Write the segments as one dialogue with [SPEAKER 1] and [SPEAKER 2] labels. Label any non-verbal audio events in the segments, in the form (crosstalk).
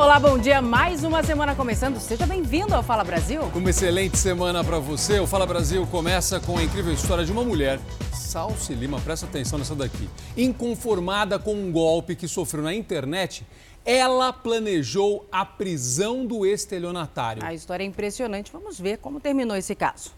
[SPEAKER 1] Olá, bom dia. Mais uma semana começando. Seja bem-vindo ao Fala Brasil.
[SPEAKER 2] Uma excelente semana para você. O Fala Brasil começa com a incrível história de uma mulher, Salsi Lima, presta atenção nessa daqui. Inconformada com um golpe que sofreu na internet, ela planejou a prisão do estelionatário.
[SPEAKER 1] A história é impressionante. Vamos ver como terminou esse caso.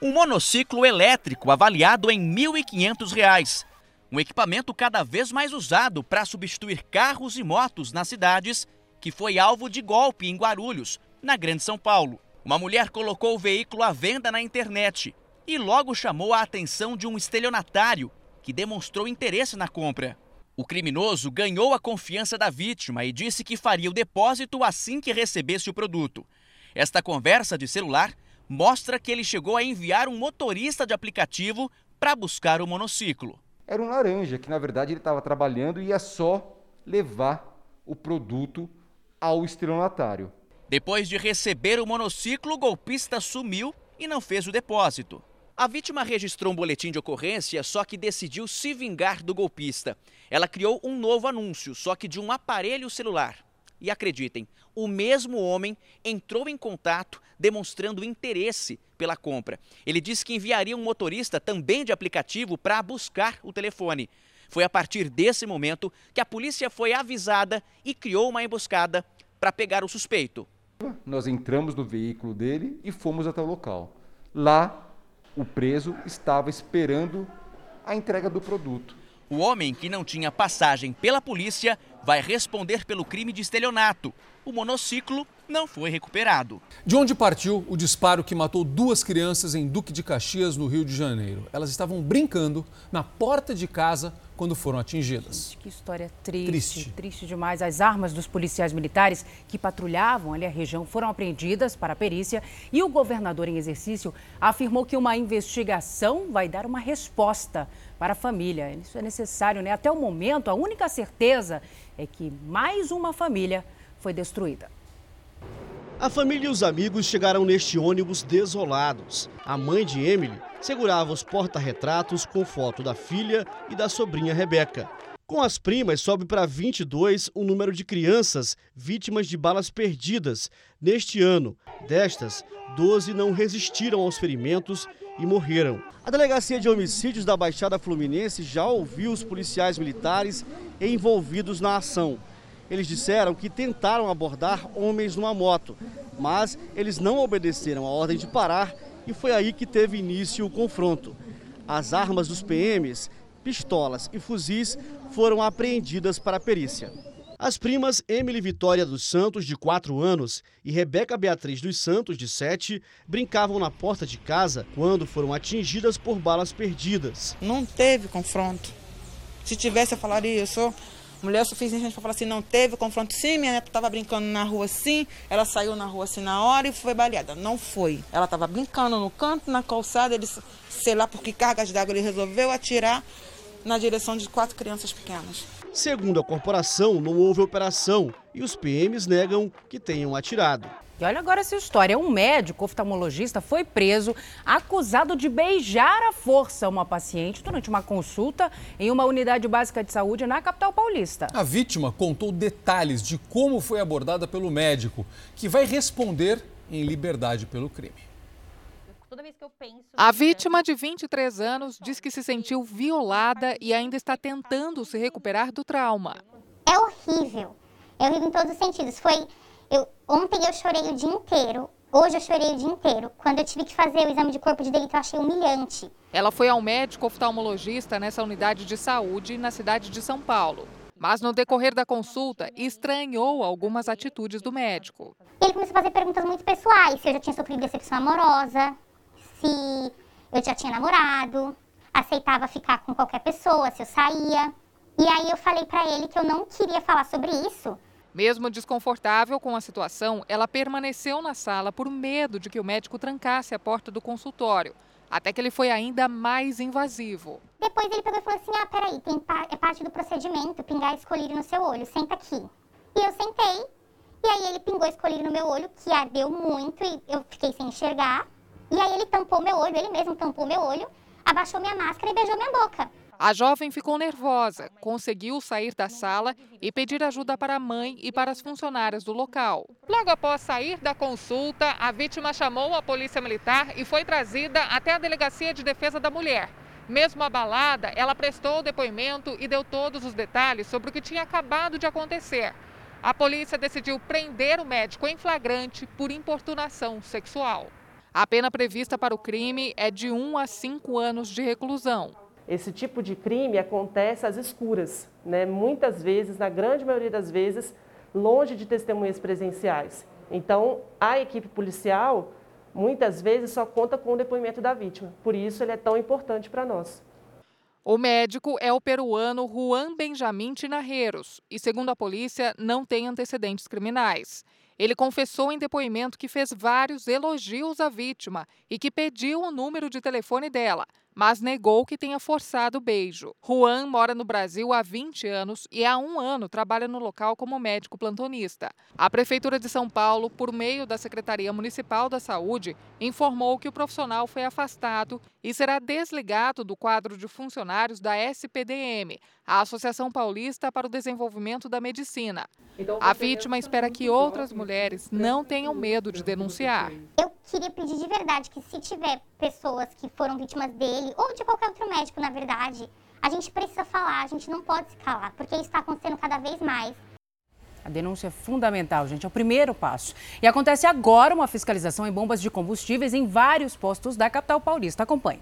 [SPEAKER 3] Um monociclo elétrico avaliado em R$ 1.500 um equipamento cada vez mais usado para substituir carros e motos nas cidades, que foi alvo de golpe em Guarulhos, na Grande São Paulo. Uma mulher colocou o veículo à venda na internet e logo chamou a atenção de um estelionatário que demonstrou interesse na compra. O criminoso ganhou a confiança da vítima e disse que faria o depósito assim que recebesse o produto. Esta conversa de celular mostra que ele chegou a enviar um motorista de aplicativo para buscar o monociclo
[SPEAKER 4] era um laranja, que na verdade ele estava trabalhando e ia só levar o produto ao estelionatário.
[SPEAKER 3] Depois de receber o monociclo, o golpista sumiu e não fez o depósito. A vítima registrou um boletim de ocorrência, só que decidiu se vingar do golpista. Ela criou um novo anúncio, só que de um aparelho celular. E acreditem, o mesmo homem entrou em contato demonstrando interesse pela compra. Ele disse que enviaria um motorista também de aplicativo para buscar o telefone. Foi a partir desse momento que a polícia foi avisada e criou uma emboscada para pegar o suspeito.
[SPEAKER 4] Nós entramos no veículo dele e fomos até o local. Lá, o preso estava esperando a entrega do produto.
[SPEAKER 3] O homem, que não tinha passagem pela polícia, vai responder pelo crime de estelionato. O monociclo não foi recuperado.
[SPEAKER 2] De onde partiu o disparo que matou duas crianças em Duque de Caxias, no Rio de Janeiro? Elas estavam brincando na porta de casa quando foram atingidas.
[SPEAKER 1] Gente, que história triste, triste, triste demais. As armas dos policiais militares que patrulhavam ali a região foram apreendidas para a perícia e o governador em exercício afirmou que uma investigação vai dar uma resposta para a família. Isso é necessário, né? Até o momento, a única certeza é que mais uma família foi destruída.
[SPEAKER 5] A família e os amigos chegaram neste ônibus desolados. A mãe de Emily segurava os porta-retratos com foto da filha e da sobrinha Rebeca. Com as primas, sobe para 22 o número de crianças vítimas de balas perdidas neste ano. Destas, 12 não resistiram aos ferimentos e morreram. A Delegacia de Homicídios da Baixada Fluminense já ouviu os policiais militares envolvidos na ação. Eles disseram que tentaram abordar homens numa moto, mas eles não obedeceram a ordem de parar e foi aí que teve início o confronto. As armas dos PMs, pistolas e fuzis foram apreendidas para a perícia. As primas Emily Vitória dos Santos, de 4 anos, e Rebeca Beatriz dos Santos, de 7, brincavam na porta de casa quando foram atingidas por balas perdidas.
[SPEAKER 6] Não teve confronto. Se tivesse, eu falaria, eu sou mulher suficiente para falar assim, não teve confronto sim, minha neta estava brincando na rua sim, ela saiu na rua assim na hora e foi baleada. Não foi. Ela estava brincando no canto, na calçada, ele, sei lá por que cargas d'água ele resolveu atirar na direção de quatro crianças pequenas.
[SPEAKER 5] Segundo a corporação, não houve operação e os PMs negam que tenham atirado.
[SPEAKER 1] E olha agora essa história. Um médico oftalmologista foi preso acusado de beijar à força uma paciente durante uma consulta em uma unidade básica de saúde na capital paulista.
[SPEAKER 2] A vítima contou detalhes de como foi abordada pelo médico, que vai responder em liberdade pelo crime.
[SPEAKER 7] A vítima de 23 anos diz que se sentiu violada e ainda está tentando se recuperar do trauma.
[SPEAKER 8] É horrível. É horrível em todos os sentidos. Foi eu, ontem eu chorei o dia inteiro. Hoje eu chorei o dia inteiro. Quando eu tive que fazer o exame de corpo de delito, eu achei humilhante.
[SPEAKER 7] Ela foi ao médico oftalmologista nessa unidade de saúde na cidade de São Paulo. Mas no decorrer da consulta, estranhou algumas atitudes do médico.
[SPEAKER 8] Ele começou a fazer perguntas muito pessoais: se eu já tinha sofrido decepção amorosa, se eu já tinha namorado, aceitava ficar com qualquer pessoa, se eu saía. E aí eu falei para ele que eu não queria falar sobre isso,
[SPEAKER 7] mesmo desconfortável com a situação, ela permaneceu na sala por medo de que o médico trancasse a porta do consultório, até que ele foi ainda mais invasivo.
[SPEAKER 8] Depois ele pegou e falou assim: Ah, peraí, tem é parte do procedimento pingar escolhido no seu olho, senta aqui. E eu sentei, e aí ele pingou escolhido no meu olho, que ardeu muito e eu fiquei sem enxergar. E aí ele tampou meu olho, ele mesmo tampou meu olho, abaixou minha máscara e beijou minha boca.
[SPEAKER 7] A jovem ficou nervosa, conseguiu sair da sala e pedir ajuda para a mãe e para as funcionárias do local. Logo após sair da consulta, a vítima chamou a polícia militar e foi trazida até a Delegacia de Defesa da Mulher. Mesmo abalada, ela prestou o depoimento e deu todos os detalhes sobre o que tinha acabado de acontecer. A polícia decidiu prender o médico em flagrante por importunação sexual. A pena prevista para o crime é de 1 a 5 anos de reclusão.
[SPEAKER 9] Esse tipo de crime acontece às escuras, né? muitas vezes, na grande maioria das vezes, longe de testemunhas presenciais. Então, a equipe policial, muitas vezes, só conta com o depoimento da vítima. Por isso, ele é tão importante para nós.
[SPEAKER 7] O médico é o peruano Juan Benjamin Tinarreiros e, segundo a polícia, não tem antecedentes criminais. Ele confessou em depoimento que fez vários elogios à vítima e que pediu o número de telefone dela, mas negou que tenha forçado o beijo. Juan mora no Brasil há 20 anos e há um ano trabalha no local como médico plantonista. A Prefeitura de São Paulo, por meio da Secretaria Municipal da Saúde, informou que o profissional foi afastado e será desligado do quadro de funcionários da SPDM, a Associação Paulista para o Desenvolvimento da Medicina. Então, a vítima espera que outras mulheres não tenham medo de denunciar.
[SPEAKER 8] Eu queria pedir de verdade que se tiver pessoas que foram vítimas dele, ou de qualquer outro médico, na verdade, a gente precisa falar, a gente não pode se calar, porque isso está acontecendo cada vez mais.
[SPEAKER 1] A denúncia é fundamental, gente, é o primeiro passo. E acontece agora uma fiscalização em bombas de combustíveis em vários postos da capital paulista. Acompanhe.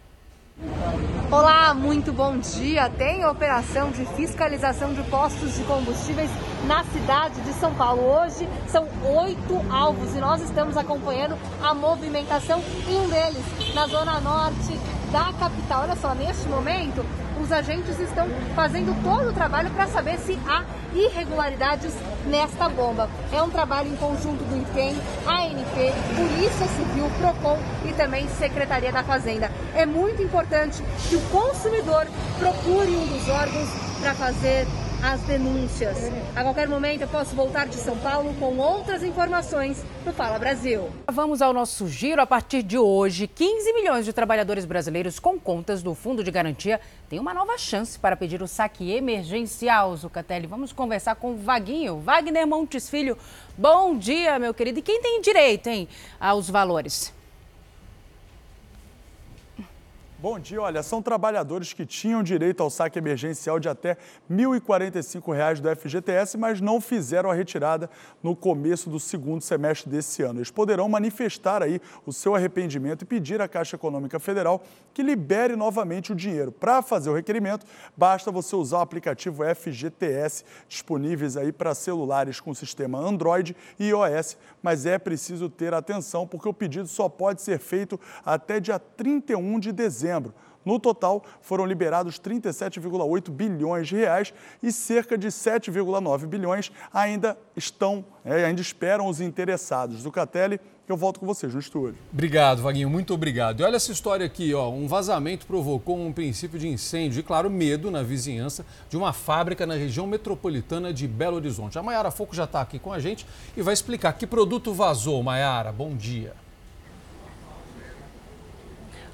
[SPEAKER 10] Olá, muito bom dia. Tem operação de fiscalização de postos de combustíveis na cidade de São Paulo. Hoje são oito alvos e nós estamos acompanhando a movimentação em um deles, na zona norte da capital. Olha só, neste momento, os agentes estão fazendo todo o trabalho para saber se há irregularidades nesta bomba. É um trabalho em conjunto do IFEM, ANP, Polícia Civil, PROCON e também Secretaria da Fazenda. É muito importante que o consumidor procure um dos órgãos para fazer as denúncias. A qualquer momento eu posso voltar de São Paulo com outras informações no Fala Brasil.
[SPEAKER 1] Vamos ao nosso giro. A partir de hoje, 15 milhões de trabalhadores brasileiros com contas do Fundo de Garantia têm uma nova chance para pedir o saque emergencial, Zucatelli. Vamos conversar com o Vaguinho, Wagner Montes Filho. Bom dia, meu querido. E quem tem direito, hein, aos valores?
[SPEAKER 11] Bom dia, olha, são trabalhadores que tinham direito ao saque emergencial de até R$ 1.045 do FGTS, mas não fizeram a retirada no começo do segundo semestre desse ano. Eles poderão manifestar aí o seu arrependimento e pedir à Caixa Econômica Federal que libere novamente o dinheiro. Para fazer o requerimento, basta você usar o aplicativo FGTS disponíveis aí para celulares com sistema Android e iOS, mas é preciso ter atenção porque o pedido só pode ser feito até dia 31 de dezembro dezembro. No total, foram liberados 37,8 bilhões de reais e cerca de 7,9 bilhões ainda estão, é, ainda esperam os interessados. Zucatelli, eu volto com vocês no estúdio.
[SPEAKER 2] Obrigado, Vaguinho, muito obrigado. E olha essa história aqui, ó, um vazamento provocou um princípio de incêndio e, claro, medo na vizinhança de uma fábrica na região metropolitana de Belo Horizonte. A Maiara Foco já está aqui com a gente e vai explicar que produto vazou, Maiara. Bom dia.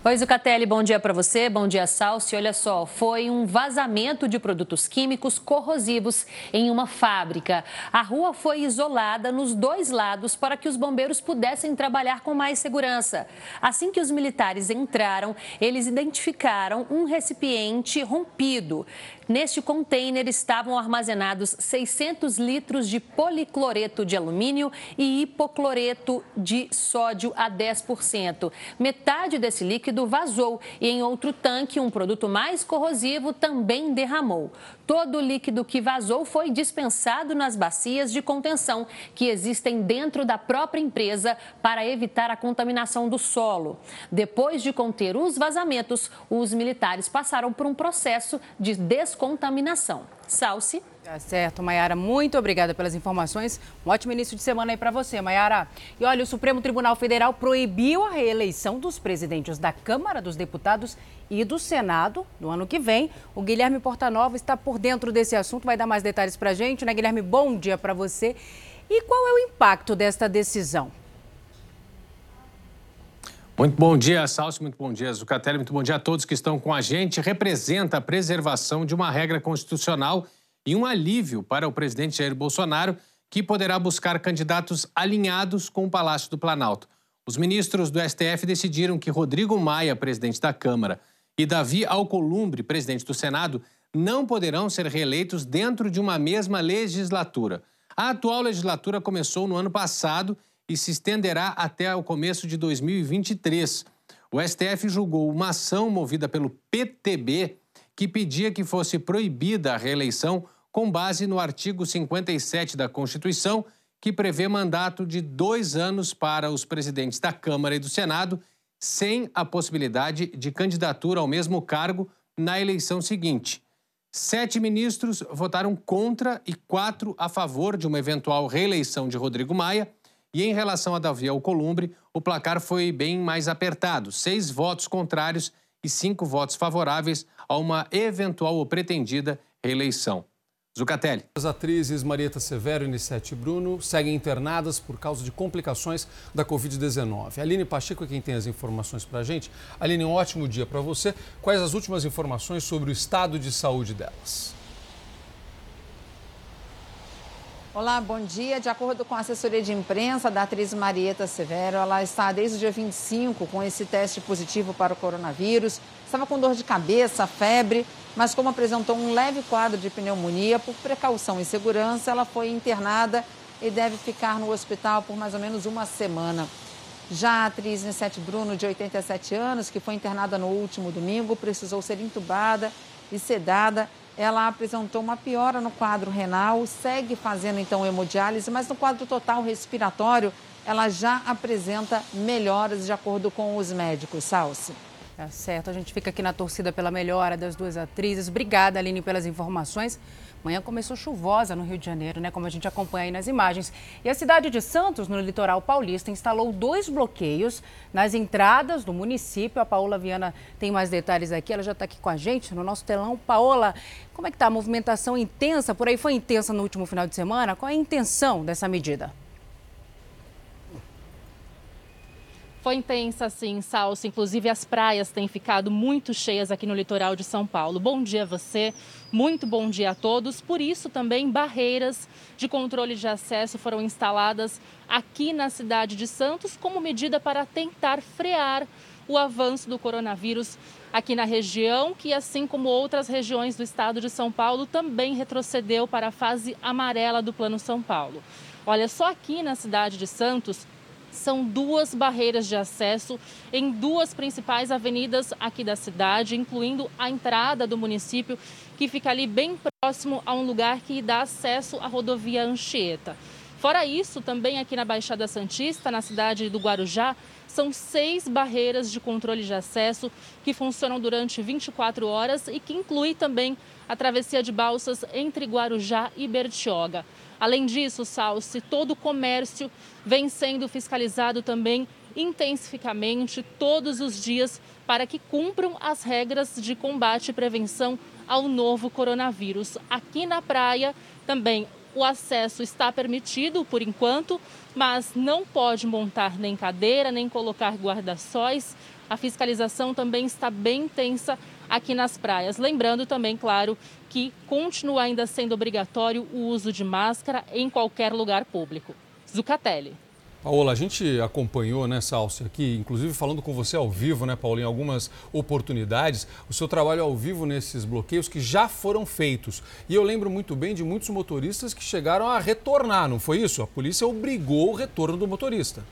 [SPEAKER 12] Oi, Zucatelli, bom dia para você, bom dia, Salsi. Olha só, foi um vazamento de produtos químicos corrosivos em uma fábrica. A rua foi isolada nos dois lados para que os bombeiros pudessem trabalhar com mais segurança. Assim que os militares entraram, eles identificaram um recipiente rompido. Neste container estavam armazenados 600 litros de policloreto de alumínio e hipocloreto de sódio a 10%. Metade desse líquido vazou e em outro tanque um produto mais corrosivo também derramou. Todo o líquido que vazou foi dispensado nas bacias de contenção que existem dentro da própria empresa para evitar a contaminação do solo. Depois de conter os vazamentos, os militares passaram por um processo de descontaminação contaminação. Salce.
[SPEAKER 1] Tá certo, Mayara. Muito obrigada pelas informações. Um ótimo início de semana aí para você, Mayara. E olha, o Supremo Tribunal Federal proibiu a reeleição dos presidentes da Câmara dos Deputados e do Senado no ano que vem. O Guilherme Portanova está por dentro desse assunto, vai dar mais detalhes para a gente, né, Guilherme? Bom dia para você. E qual é o impacto desta decisão?
[SPEAKER 13] Muito bom dia, Salso, muito bom dia, Zucatelli, muito bom dia a todos que estão com a gente. Representa a preservação de uma regra constitucional e um alívio para o presidente Jair Bolsonaro, que poderá buscar candidatos alinhados com o Palácio do Planalto. Os ministros do STF decidiram que Rodrigo Maia, presidente da Câmara, e Davi Alcolumbre, presidente do Senado, não poderão ser reeleitos dentro de uma mesma legislatura. A atual legislatura começou no ano passado e se estenderá até o começo de 2023. O STF julgou uma ação movida pelo PTB que pedia que fosse proibida a reeleição com base no artigo 57 da Constituição, que prevê mandato de dois anos para os presidentes da Câmara e do Senado, sem a possibilidade de candidatura ao mesmo cargo na eleição seguinte. Sete ministros votaram contra e quatro a favor de uma eventual reeleição de Rodrigo Maia. E em relação a Davi Alcolumbre, o placar foi bem mais apertado: seis votos contrários e cinco votos favoráveis a uma eventual ou pretendida reeleição. Zucatelli.
[SPEAKER 2] As atrizes Marieta Severo e Nissete Bruno seguem internadas por causa de complicações da Covid-19. Aline Pacheco é quem tem as informações para a gente. Aline, um ótimo dia para você. Quais as últimas informações sobre o estado de saúde delas?
[SPEAKER 14] Olá, bom dia. De acordo com a assessoria de imprensa da atriz Marieta Severo, ela está desde o dia 25 com esse teste positivo para o coronavírus. Estava com dor de cabeça, febre mas como apresentou um leve quadro de pneumonia, por precaução e segurança, ela foi internada e deve ficar no hospital por mais ou menos uma semana. Já a atriz Nissete Bruno, de 87 anos, que foi internada no último domingo, precisou ser entubada e sedada. Ela apresentou uma piora no quadro renal, segue fazendo então hemodiálise, mas no quadro total respiratório ela já apresenta melhoras de acordo com os médicos. Salce.
[SPEAKER 1] Tá certo, a gente fica aqui na torcida pela melhora das duas atrizes. Obrigada, Aline, pelas informações. Manhã começou chuvosa no Rio de Janeiro, né? Como a gente acompanha aí nas imagens. E a cidade de Santos, no litoral paulista, instalou dois bloqueios nas entradas do município. A Paola Viana tem mais detalhes aqui. Ela já está aqui com a gente no nosso telão. Paola, como é que está a movimentação intensa? Por aí foi intensa no último final de semana. Qual é a intenção dessa medida?
[SPEAKER 15] Foi intensa, sim, Salso. Inclusive, as praias têm ficado muito cheias aqui no litoral de São Paulo. Bom dia a você, muito bom dia a todos. Por isso, também barreiras de controle de acesso foram instaladas aqui na cidade de Santos como medida para tentar frear o avanço do coronavírus aqui na região, que, assim como outras regiões do estado de São Paulo, também retrocedeu para a fase amarela do Plano São Paulo. Olha, só aqui na cidade de Santos são duas barreiras de acesso em duas principais avenidas aqui da cidade, incluindo a entrada do município, que fica ali bem próximo a um lugar que dá acesso à rodovia Anchieta. Fora isso, também aqui na Baixada Santista, na cidade do Guarujá, são seis barreiras de controle de acesso que funcionam durante 24 horas e que inclui também a travessia de balsas entre Guarujá e Bertioga. Além disso, Salsi, todo o comércio vem sendo fiscalizado também intensificamente todos os dias para que cumpram as regras de combate e prevenção ao novo coronavírus. Aqui na praia também o acesso está permitido por enquanto, mas não pode montar nem cadeira, nem colocar guarda-sóis. A fiscalização também está bem intensa aqui nas praias. Lembrando também, claro, que continua ainda sendo obrigatório o uso de máscara em qualquer lugar público. Zucatelli.
[SPEAKER 2] Paola, a gente acompanhou, né, Salsi, aqui, inclusive falando com você ao vivo, né, em algumas oportunidades, o seu trabalho ao vivo nesses bloqueios que já foram feitos. E eu lembro muito bem de muitos motoristas que chegaram a retornar, não foi isso? A polícia obrigou o retorno do motorista.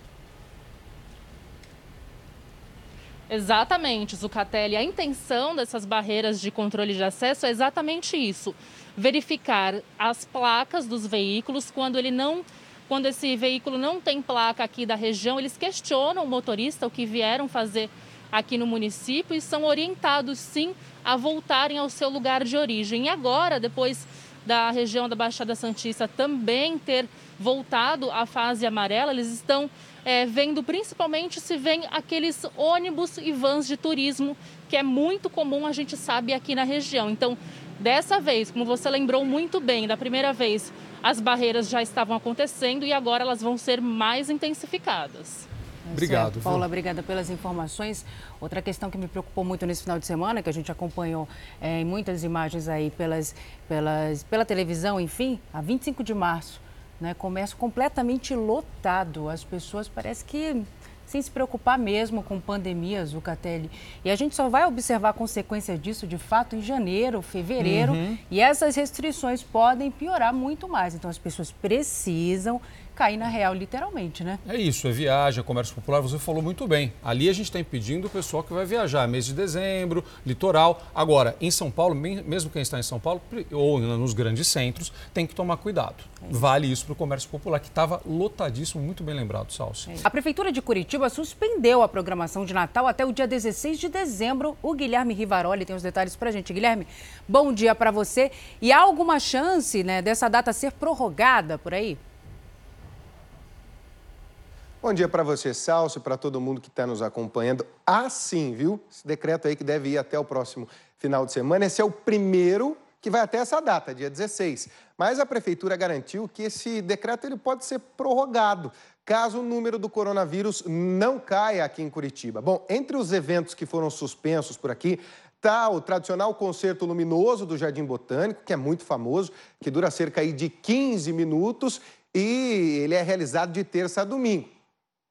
[SPEAKER 15] Exatamente, Zucatelli. A intenção dessas barreiras de controle de acesso é exatamente isso: verificar as placas dos veículos quando ele não. Quando esse veículo não tem placa aqui da região, eles questionam o motorista o que vieram fazer aqui no município e são orientados sim a voltarem ao seu lugar de origem. E agora, depois da região da Baixada Santista também ter voltado à fase amarela, eles estão é, vendo principalmente se vem aqueles ônibus e vans de turismo, que é muito comum, a gente sabe, aqui na região. Então, dessa vez, como você lembrou muito bem, da primeira vez, as barreiras já estavam acontecendo e agora elas vão ser mais intensificadas.
[SPEAKER 2] Obrigado.
[SPEAKER 1] É, Paula, obrigada pelas informações. Outra questão que me preocupou muito nesse final de semana, que a gente acompanhou é, em muitas imagens aí pelas, pelas, pela televisão, enfim, a 25 de março, né, comércio completamente lotado. As pessoas parece que sem se preocupar mesmo com pandemias, Zucatelli. E a gente só vai observar consequências disso, de fato, em janeiro, fevereiro. Uhum. E essas restrições podem piorar muito mais. Então, as pessoas precisam cair na real, literalmente, né?
[SPEAKER 2] É isso, é viagem, é comércio popular, você falou muito bem. Ali a gente está impedindo o pessoal que vai viajar, mês de dezembro, litoral. Agora, em São Paulo, mesmo quem está em São Paulo ou nos grandes centros, tem que tomar cuidado. Vale isso para o comércio popular, que estava lotadíssimo, muito bem lembrado, Salsi.
[SPEAKER 1] É a Prefeitura de Curitiba suspendeu a programação de Natal até o dia 16 de dezembro. O Guilherme Rivaroli tem os detalhes para a gente. Guilherme, bom dia para você. E há alguma chance né, dessa data ser prorrogada por aí?
[SPEAKER 16] Bom dia para você, Salso, para todo mundo que está nos acompanhando. Ah, sim, viu? Esse decreto aí que deve ir até o próximo final de semana. Esse é o primeiro que vai até essa data, dia 16. Mas a prefeitura garantiu que esse decreto ele pode ser prorrogado caso o número do coronavírus não caia aqui em Curitiba. Bom, entre os eventos que foram suspensos por aqui, está o tradicional concerto luminoso do Jardim Botânico, que é muito famoso, que dura cerca de 15 minutos e ele é realizado de terça a domingo.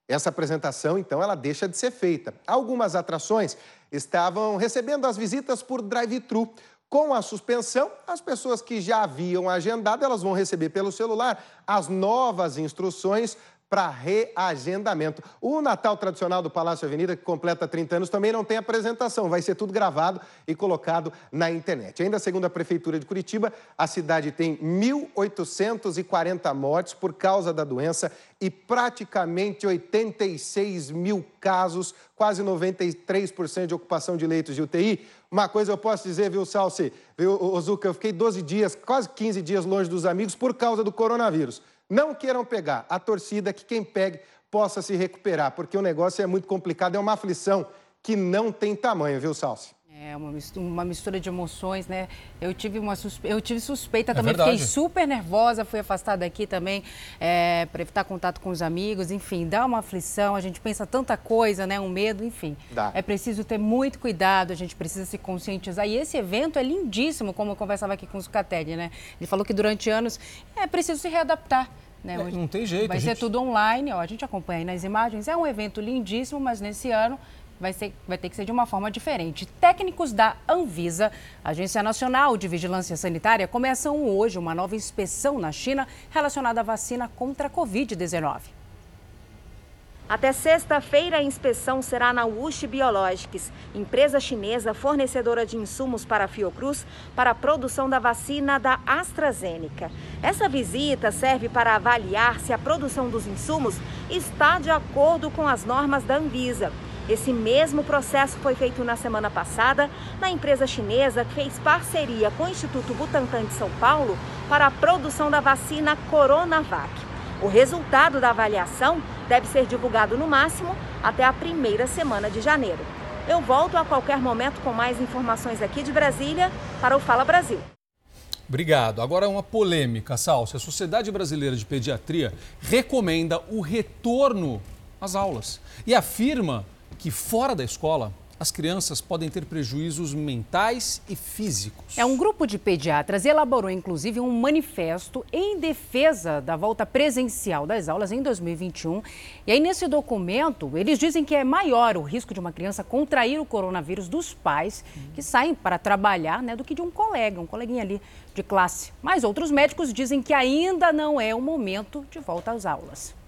[SPEAKER 16] Essa apresentação, então, ela deixa de ser feita. Algumas atrações estavam recebendo as visitas por drive-thru. Com a suspensão, as pessoas que já haviam agendado, elas vão receber pelo celular as novas instruções para reagendamento. O Natal tradicional do Palácio Avenida, que completa 30 anos, também não tem apresentação, vai ser tudo gravado e colocado na internet. Ainda segundo a Prefeitura de Curitiba, a cidade tem 1.840 mortes por causa da doença e praticamente 86 mil casos, quase 93% de ocupação de leitos de UTI. Uma coisa eu posso dizer, viu, Salsi, viu, Ozuka, eu fiquei 12 dias, quase 15 dias longe dos amigos por causa do coronavírus. Não queiram pegar. A torcida que quem pegue possa se recuperar, porque o negócio é muito complicado, é uma aflição que não tem tamanho, viu, Salsi?
[SPEAKER 1] É uma mistura, uma mistura de emoções, né? Eu tive, uma suspe... eu tive suspeita é também, verdade. fiquei super nervosa, fui afastada aqui também é, para evitar contato com os amigos, enfim, dá uma aflição, a gente pensa tanta coisa, né? Um medo, enfim. Dá. É preciso ter muito cuidado, a gente precisa se conscientizar. E esse evento é lindíssimo, como eu conversava aqui com o Zucatelli, né? Ele falou que durante anos é preciso se readaptar. Né?
[SPEAKER 2] É, não tem jeito.
[SPEAKER 1] Vai
[SPEAKER 2] gente...
[SPEAKER 1] ser tudo online, ó, a gente acompanha aí nas imagens. É um evento lindíssimo, mas nesse ano vai, ser, vai ter que ser de uma forma diferente. Técnicos da Anvisa, Agência Nacional de Vigilância Sanitária, começam hoje uma nova inspeção na China relacionada à vacina contra a Covid-19.
[SPEAKER 17] Até sexta-feira, a inspeção será na WuXi Biologics, empresa chinesa fornecedora de insumos para a Fiocruz para a produção da vacina da AstraZeneca. Essa visita serve para avaliar se a produção dos insumos está de acordo com as normas da Anvisa. Esse mesmo processo foi feito na semana passada na empresa chinesa que fez parceria com o Instituto Butantan de São Paulo para a produção da vacina Coronavac. O resultado da avaliação deve ser divulgado no máximo até a primeira semana de janeiro. Eu volto a qualquer momento com mais informações aqui de Brasília para o Fala Brasil.
[SPEAKER 2] Obrigado. Agora uma polêmica, Salsa. A Sociedade Brasileira de Pediatria recomenda o retorno às aulas e afirma que fora da escola as crianças podem ter prejuízos mentais e físicos.
[SPEAKER 1] É um grupo de pediatras elaborou inclusive um manifesto em defesa da volta presencial das aulas em 2021. E aí nesse documento, eles dizem que é maior o risco de uma criança contrair o coronavírus dos pais que saem para trabalhar, né, do que de um colega, um coleguinha ali de classe. Mas outros médicos dizem que ainda não é o momento de volta às aulas.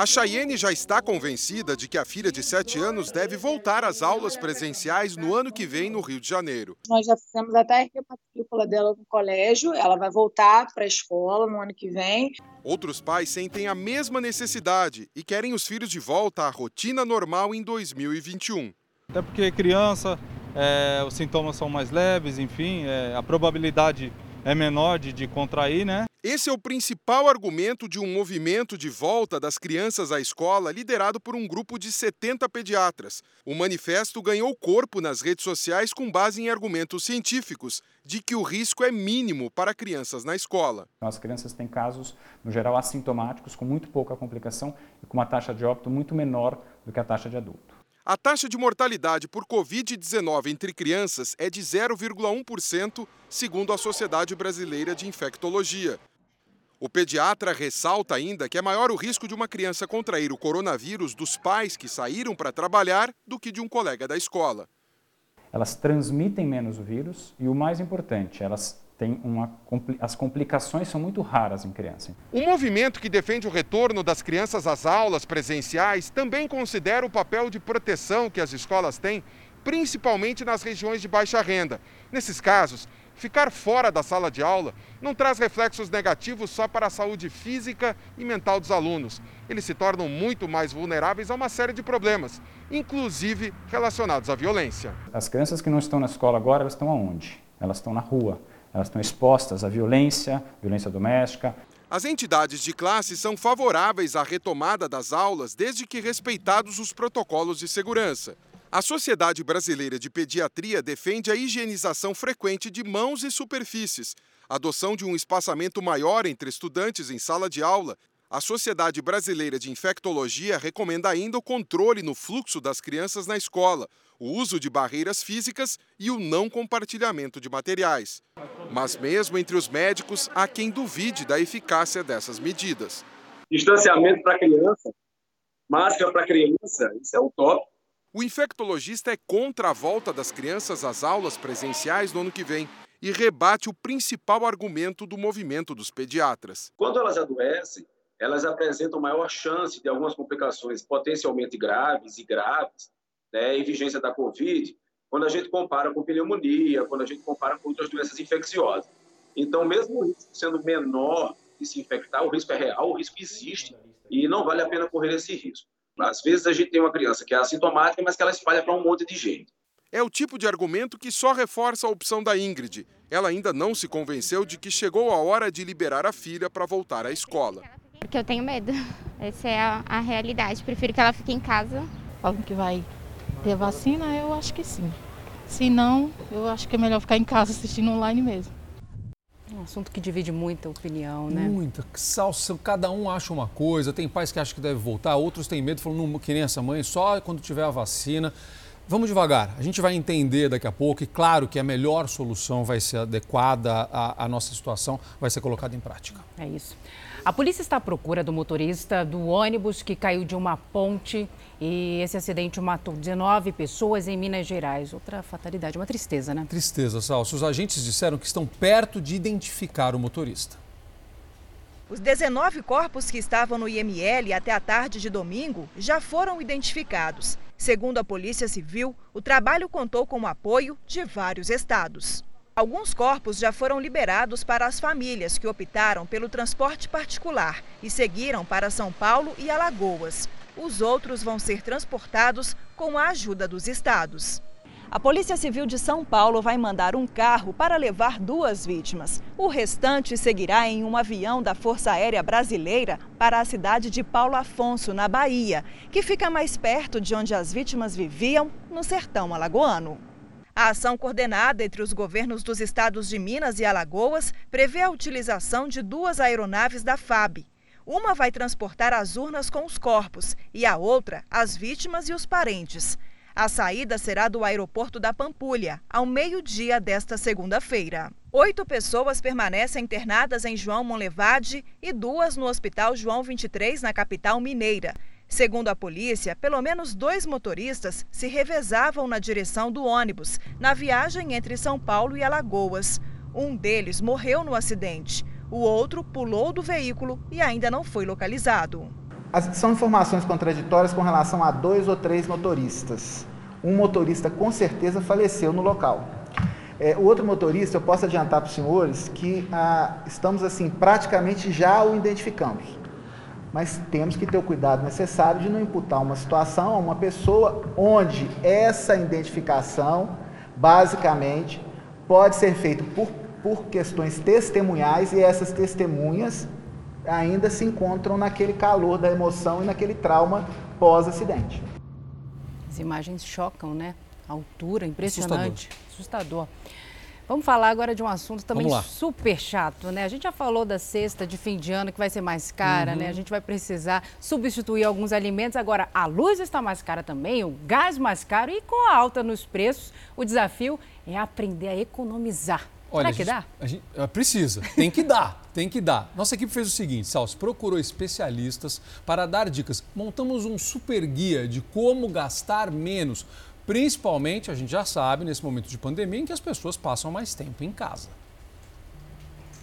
[SPEAKER 18] A Chayenne já está convencida de que a filha de 7 anos deve voltar às aulas presenciais no ano que vem no Rio de Janeiro.
[SPEAKER 19] Nós já fizemos até a matrícula dela no colégio, ela vai voltar para a escola no ano que vem.
[SPEAKER 18] Outros pais sentem a mesma necessidade e querem os filhos de volta à rotina normal em 2021.
[SPEAKER 20] Até porque criança, é, os sintomas são mais leves, enfim, é, a probabilidade é menor de, de contrair, né?
[SPEAKER 18] Esse é o principal argumento de um movimento de volta das crianças à escola liderado por um grupo de 70 pediatras. O manifesto ganhou corpo nas redes sociais com base em argumentos científicos de que o risco é mínimo para crianças na escola.
[SPEAKER 21] As crianças têm casos, no geral, assintomáticos, com muito pouca complicação e com uma taxa de óbito muito menor do que a taxa de adulto.
[SPEAKER 18] A taxa de mortalidade por Covid-19 entre crianças é de 0,1%, segundo a Sociedade Brasileira de Infectologia. O pediatra ressalta ainda que é maior o risco de uma criança contrair o coronavírus dos pais que saíram para trabalhar do que de um colega da escola.
[SPEAKER 21] Elas transmitem menos o vírus e o mais importante, elas têm uma as complicações são muito raras em criança.
[SPEAKER 18] O movimento que defende o retorno das crianças às aulas presenciais também considera o papel de proteção que as escolas têm, principalmente nas regiões de baixa renda. Nesses casos, Ficar fora da sala de aula não traz reflexos negativos só para a saúde física e mental dos alunos. Eles se tornam muito mais vulneráveis a uma série de problemas, inclusive relacionados à violência.
[SPEAKER 21] As crianças que não estão na escola agora, elas estão aonde? Elas estão na rua. Elas estão expostas à violência, violência doméstica.
[SPEAKER 18] As entidades de classe são favoráveis à retomada das aulas desde que respeitados os protocolos de segurança. A Sociedade Brasileira de Pediatria defende a higienização frequente de mãos e superfícies, adoção de um espaçamento maior entre estudantes em sala de aula. A Sociedade Brasileira de Infectologia recomenda ainda o controle no fluxo das crianças na escola, o uso de barreiras físicas e o não compartilhamento de materiais. Mas, mesmo entre os médicos, há quem duvide da eficácia dessas medidas.
[SPEAKER 22] Distanciamento para criança, máscara para criança, isso é o top.
[SPEAKER 18] O infectologista é contra a volta das crianças às aulas presenciais no ano que vem e rebate o principal argumento do movimento dos pediatras.
[SPEAKER 22] Quando elas adoecem, elas apresentam maior chance de algumas complicações potencialmente graves e graves, né, em vigência da Covid, quando a gente compara com pneumonia, quando a gente compara com outras doenças infecciosas. Então, mesmo o risco sendo menor de se infectar, o risco é real, o risco existe e não vale a pena correr esse risco. Às vezes a gente tem uma criança que é assintomática, mas que ela espalha para um monte de gente.
[SPEAKER 18] É o tipo de argumento que só reforça a opção da Ingrid. Ela ainda não se convenceu de que chegou a hora de liberar a filha para voltar à escola.
[SPEAKER 23] Porque eu tenho medo. Essa é a, a realidade. Prefiro que ela fique em casa.
[SPEAKER 24] Falam que vai ter vacina, eu acho que sim. Se não, eu acho que é melhor ficar em casa assistindo online mesmo.
[SPEAKER 1] Um assunto que divide muita opinião, né?
[SPEAKER 2] Muita. Salsa, cada um acha uma coisa. Tem pais que acham que deve voltar, outros têm medo, falam, que nem essa mãe, só quando tiver a vacina. Vamos devagar, a gente vai entender daqui a pouco e claro que a melhor solução vai ser adequada à, à nossa situação, vai ser colocada em prática.
[SPEAKER 1] É isso. A polícia está à procura do motorista do ônibus que caiu de uma ponte e esse acidente matou 19 pessoas em Minas Gerais. Outra fatalidade, uma tristeza, né?
[SPEAKER 2] Tristeza, Salso. Os agentes disseram que estão perto de identificar o motorista.
[SPEAKER 25] Os 19 corpos que estavam no IML até a tarde de domingo já foram identificados. Segundo a Polícia Civil, o trabalho contou com o apoio de vários estados. Alguns corpos já foram liberados para as famílias que optaram pelo transporte particular e seguiram para São Paulo e Alagoas. Os outros vão ser transportados com a ajuda dos estados. A Polícia Civil de São Paulo vai mandar um carro para levar duas vítimas. O restante seguirá em um avião da Força Aérea Brasileira para a cidade de Paulo Afonso, na Bahia, que fica mais perto de onde as vítimas viviam, no sertão alagoano. A ação coordenada entre os governos dos estados de Minas e Alagoas prevê a utilização de duas aeronaves da FAB. Uma vai transportar as urnas com os corpos e a outra as vítimas e os parentes. A saída será do aeroporto da Pampulha, ao meio-dia desta segunda-feira. Oito pessoas permanecem internadas em João Monlevade e duas no Hospital João 23, na capital mineira. Segundo a polícia, pelo menos dois motoristas se revezavam na direção do ônibus, na viagem entre São Paulo e Alagoas. Um deles morreu no acidente. O outro pulou do veículo e ainda não foi localizado.
[SPEAKER 26] São informações contraditórias com relação a dois ou três motoristas. Um motorista com certeza faleceu no local. É, o outro motorista, eu posso adiantar para os senhores que ah, estamos assim praticamente já o identificamos mas temos que ter o cuidado necessário de não imputar uma situação a uma pessoa onde essa identificação, basicamente, pode ser feita por
[SPEAKER 27] por questões testemunhais e essas testemunhas ainda se encontram naquele calor da emoção e naquele trauma pós-acidente.
[SPEAKER 1] As imagens chocam, né? A altura, impressionante. Assustador. Assustador. Vamos falar agora de um assunto também super chato, né? A gente já falou da cesta de fim de ano que vai ser mais cara, uhum. né? A gente vai precisar substituir alguns alimentos. Agora, a luz está mais cara também, o gás mais caro e com a alta nos preços, o desafio é aprender a economizar. Olha, Será que
[SPEAKER 2] gente,
[SPEAKER 1] dá?
[SPEAKER 2] A gente, ah, precisa, tem que dar, (laughs) tem que dar. Nossa equipe fez o seguinte, Salso, procurou especialistas para dar dicas. Montamos um super guia de como gastar menos Principalmente, a gente já sabe, nesse momento de pandemia em que as pessoas passam mais tempo em casa.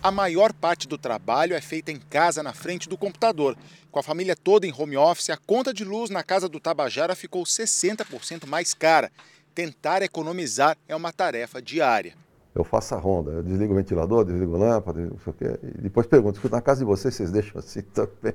[SPEAKER 28] A maior parte do trabalho é feita em casa, na frente do computador. Com a família toda em home office, a conta de luz na casa do Tabajara ficou 60% mais cara. Tentar economizar é uma tarefa diária.
[SPEAKER 29] Eu faço a ronda, eu desligo o ventilador, desligo a lâmpada, não sei o quê, e depois pergunto, na casa de vocês vocês deixam assim (laughs) também?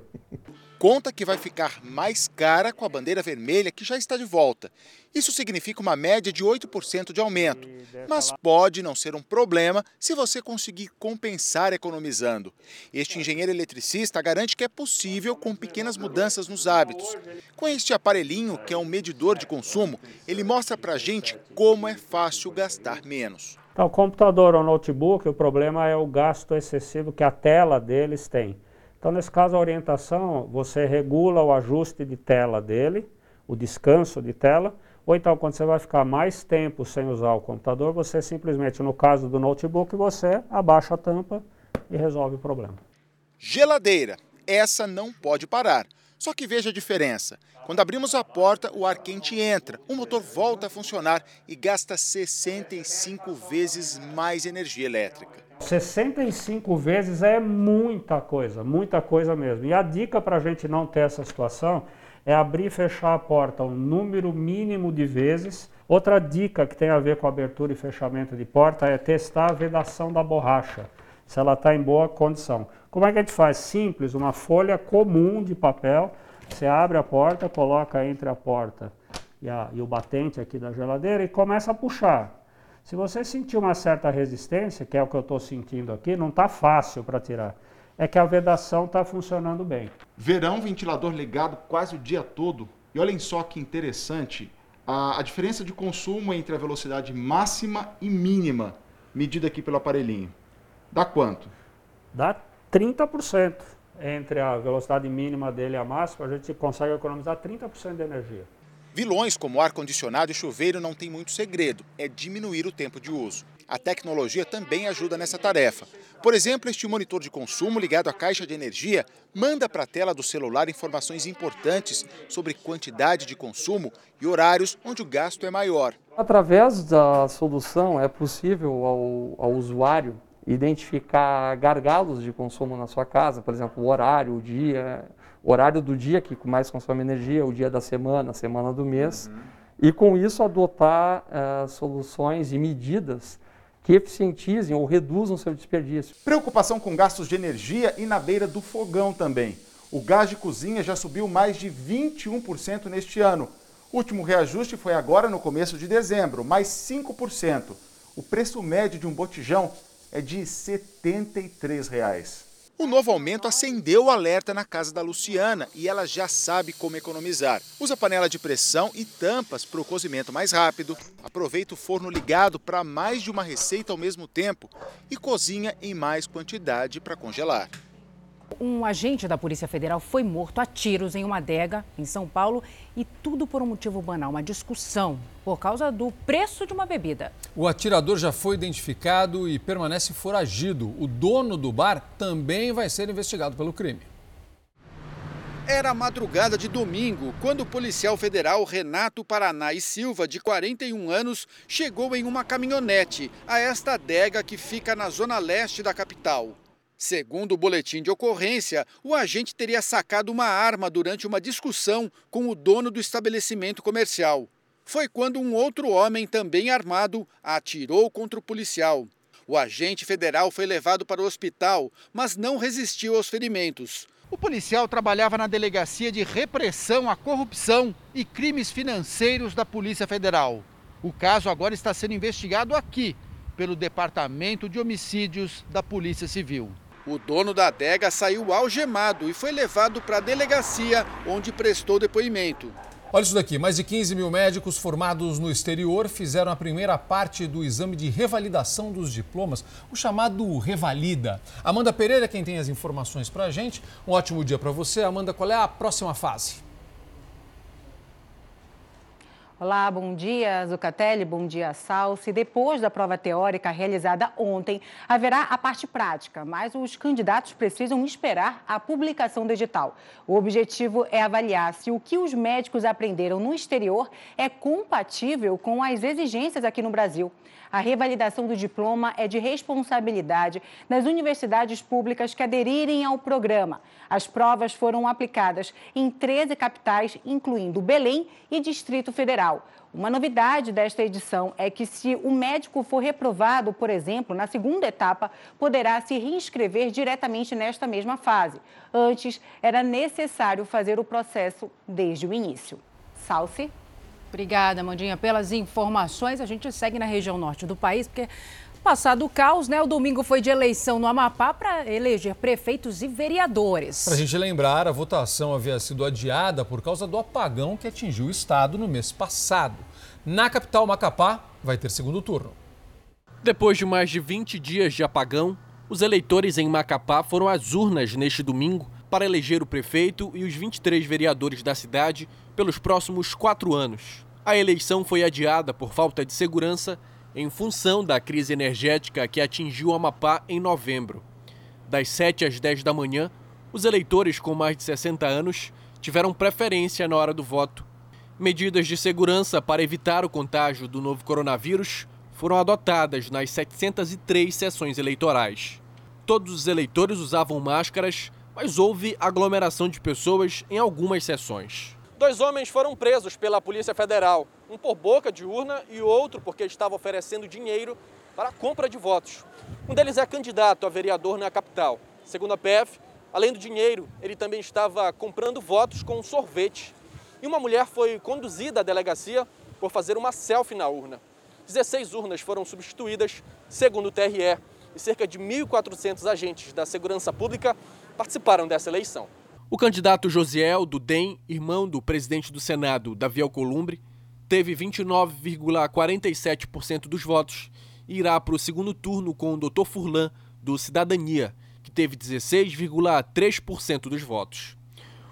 [SPEAKER 28] conta que vai ficar mais cara com a bandeira vermelha que já está de volta. Isso significa uma média de 8% de aumento, mas pode não ser um problema se você conseguir compensar economizando. Este engenheiro eletricista garante que é possível com pequenas mudanças nos hábitos. Com este aparelhinho, que é um medidor de consumo, ele mostra para a gente como é fácil gastar menos.
[SPEAKER 30] Então, computador ou notebook, o problema é o gasto excessivo que a tela deles tem. Então, nesse caso, a orientação, você regula o ajuste de tela dele, o descanso de tela, ou então, quando você vai ficar mais tempo sem usar o computador, você simplesmente, no caso do notebook, você abaixa a tampa e resolve o problema.
[SPEAKER 28] Geladeira. Essa não pode parar. Só que veja a diferença. Quando abrimos a porta, o ar quente entra, o motor volta a funcionar e gasta 65 vezes mais energia elétrica.
[SPEAKER 30] 65 vezes é muita coisa, muita coisa mesmo. E a dica para a gente não ter essa situação é abrir e fechar a porta um número mínimo de vezes. Outra dica que tem a ver com abertura e fechamento de porta é testar a vedação da borracha, se ela está em boa condição. Como é que a gente faz? Simples, uma folha comum de papel, você abre a porta, coloca entre a porta e, a, e o batente aqui da geladeira e começa a puxar. Se você sentir uma certa resistência, que é o que eu estou sentindo aqui, não está fácil para tirar. É que a vedação está funcionando bem.
[SPEAKER 28] Verão, ventilador ligado quase o dia todo. E olhem só que interessante, a, a diferença de consumo entre a velocidade máxima e mínima, medida aqui pelo aparelhinho. Dá quanto?
[SPEAKER 30] Dá 30%. Entre a velocidade mínima dele e a máxima, a gente consegue economizar 30% de energia.
[SPEAKER 28] Vilões como ar-condicionado e chuveiro não tem muito segredo, é diminuir o tempo de uso. A tecnologia também ajuda nessa tarefa. Por exemplo, este monitor de consumo ligado à caixa de energia manda para a tela do celular informações importantes sobre quantidade de consumo e horários onde o gasto é maior.
[SPEAKER 31] Através da solução é possível ao, ao usuário identificar gargalos de consumo na sua casa, por exemplo, o horário, o dia, horário do dia que mais consome energia, o dia da semana, a semana do mês, uhum. e com isso adotar uh, soluções e medidas que eficientizem ou reduzam seu desperdício.
[SPEAKER 28] Preocupação com gastos de energia e na beira do fogão também. O gás de cozinha já subiu mais de 21% neste ano. O último reajuste foi agora no começo de dezembro, mais 5%. O preço médio de um botijão é de 73 reais. O novo aumento acendeu o alerta na casa da Luciana e ela já sabe como economizar. Usa panela de pressão e tampas para o cozimento mais rápido, aproveita o forno ligado para mais de uma receita ao mesmo tempo e cozinha em mais quantidade para congelar.
[SPEAKER 1] Um agente da Polícia Federal foi morto a tiros em uma adega em São Paulo e tudo por um motivo banal, uma discussão por causa do preço de uma bebida.
[SPEAKER 2] O atirador já foi identificado e permanece foragido. O dono do bar também vai ser investigado pelo crime.
[SPEAKER 32] Era madrugada de domingo quando o policial federal Renato Paraná e Silva, de 41 anos, chegou em uma caminhonete a esta adega que fica na zona leste da capital. Segundo o boletim de ocorrência, o agente teria sacado uma arma durante uma discussão com o dono do estabelecimento comercial. Foi quando um outro homem, também armado, atirou contra o policial. O agente federal foi levado para o hospital, mas não resistiu aos ferimentos. O policial trabalhava na Delegacia de Repressão à Corrupção e Crimes Financeiros da Polícia Federal. O caso agora está sendo investigado aqui
[SPEAKER 33] pelo Departamento de Homicídios da Polícia Civil.
[SPEAKER 32] O dono da adega saiu algemado e foi levado para a delegacia, onde prestou depoimento.
[SPEAKER 2] Olha isso daqui: mais de 15 mil médicos formados no exterior fizeram a primeira parte do exame de revalidação dos diplomas, o chamado Revalida. Amanda Pereira, quem tem as informações para a gente. Um ótimo dia para você. Amanda, qual é a próxima fase?
[SPEAKER 34] Olá, bom dia, Zucatelli, bom dia, Salsi. Depois da prova teórica realizada ontem, haverá a parte prática, mas os candidatos precisam esperar a publicação digital. O objetivo é avaliar se o que os médicos aprenderam no exterior é compatível com as exigências aqui no Brasil. A revalidação do diploma é de responsabilidade das universidades públicas que aderirem ao programa. As provas foram aplicadas em 13 capitais, incluindo Belém e Distrito Federal. Uma novidade desta edição é que, se o médico for reprovado, por exemplo, na segunda etapa, poderá se reinscrever diretamente nesta mesma fase. Antes, era necessário fazer o processo desde o início. Salce.
[SPEAKER 1] Obrigada, Mandinha, pelas informações. A gente segue na região norte do país, porque Passado o caos, né? O domingo foi de eleição no Amapá para eleger prefeitos e vereadores.
[SPEAKER 2] Para a gente lembrar, a votação havia sido adiada por causa do apagão que atingiu o estado no mês passado. Na capital Macapá, vai ter segundo turno.
[SPEAKER 5] Depois de mais de 20 dias de apagão, os eleitores em Macapá foram às urnas neste domingo para eleger o prefeito e os 23 vereadores da cidade pelos próximos quatro anos. A eleição foi adiada por falta de segurança em função da crise energética que atingiu o Amapá em novembro. Das 7 às 10 da manhã, os eleitores com mais de 60 anos tiveram preferência na hora do voto. Medidas de segurança para evitar o contágio do novo coronavírus foram adotadas nas 703 sessões eleitorais. Todos os eleitores usavam máscaras, mas houve aglomeração de pessoas em algumas sessões.
[SPEAKER 35] Dois homens foram presos pela Polícia Federal, um por boca de urna e outro porque estava oferecendo dinheiro para a compra de votos. Um deles é candidato a vereador na capital. Segundo a PF, além do dinheiro, ele também estava comprando votos com um sorvete. E uma mulher foi conduzida à delegacia por fazer uma selfie na urna. 16 urnas foram substituídas, segundo o TRE, e cerca de 1.400 agentes da segurança pública participaram dessa eleição.
[SPEAKER 5] O candidato Josiel, do DEM, irmão do presidente do Senado, Davi Alcolumbre, teve 29,47% dos votos e irá para o segundo turno com o Dr. Furlan, do Cidadania, que teve 16,3% dos votos.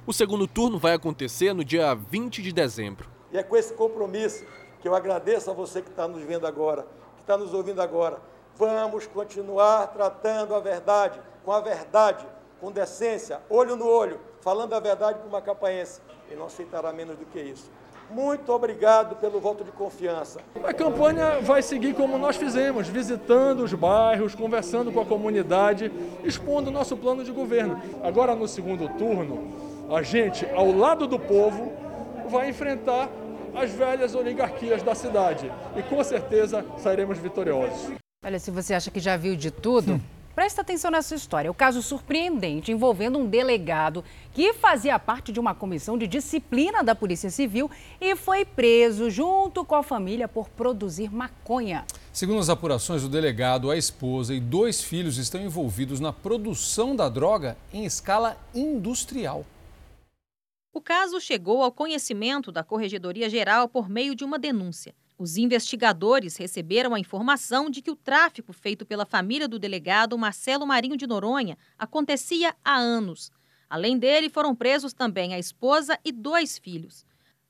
[SPEAKER 5] O segundo turno vai acontecer no dia 20 de dezembro.
[SPEAKER 36] E é com esse compromisso que eu agradeço a você que está nos vendo agora, que está nos ouvindo agora. Vamos continuar tratando a verdade com a verdade com decência, olho no olho, falando a verdade para uma capaense. E não aceitará menos do que isso. Muito obrigado pelo voto de confiança.
[SPEAKER 37] A campanha vai seguir como nós fizemos, visitando os bairros, conversando com a comunidade, expondo o nosso plano de governo. Agora, no segundo turno, a gente, ao lado do povo, vai enfrentar as velhas oligarquias da cidade. E com certeza sairemos vitoriosos.
[SPEAKER 1] Olha, se você acha que já viu de tudo. Hum. Presta atenção nessa história. O caso surpreendente envolvendo um delegado que fazia parte de uma comissão de disciplina da Polícia Civil e foi preso junto com a família por produzir maconha.
[SPEAKER 2] Segundo as apurações, o delegado, a esposa e dois filhos estão envolvidos na produção da droga em escala industrial.
[SPEAKER 19] O caso chegou ao conhecimento da Corregedoria Geral por meio de uma denúncia. Os investigadores receberam a informação de que o tráfico feito pela família do delegado Marcelo Marinho de Noronha acontecia há anos. Além dele, foram presos também a esposa e dois filhos.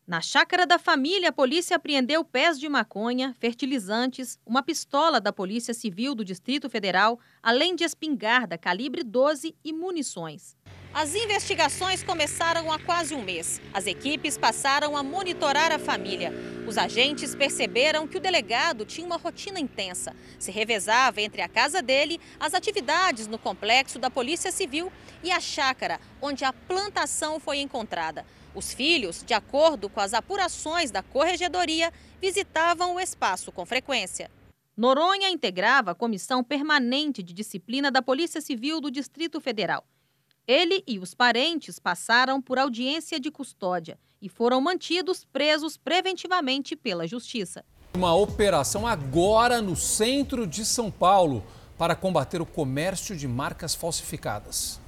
[SPEAKER 19] Na chácara da família, a polícia apreendeu pés de maconha, fertilizantes, uma pistola da Polícia Civil do Distrito Federal, além de espingarda calibre 12 e munições. As investigações começaram há quase um mês. As equipes passaram a monitorar a família. Os agentes perceberam que o delegado tinha uma rotina intensa. Se revezava entre a casa dele, as atividades no complexo da Polícia Civil e a chácara, onde a plantação foi encontrada. Os filhos, de acordo com as apurações da corregedoria, visitavam o espaço com frequência. Noronha integrava a Comissão Permanente de Disciplina da Polícia Civil do Distrito Federal. Ele e os parentes passaram por audiência de custódia e foram mantidos presos preventivamente pela Justiça.
[SPEAKER 2] Uma operação agora no centro de São Paulo para combater o comércio de marcas falsificadas.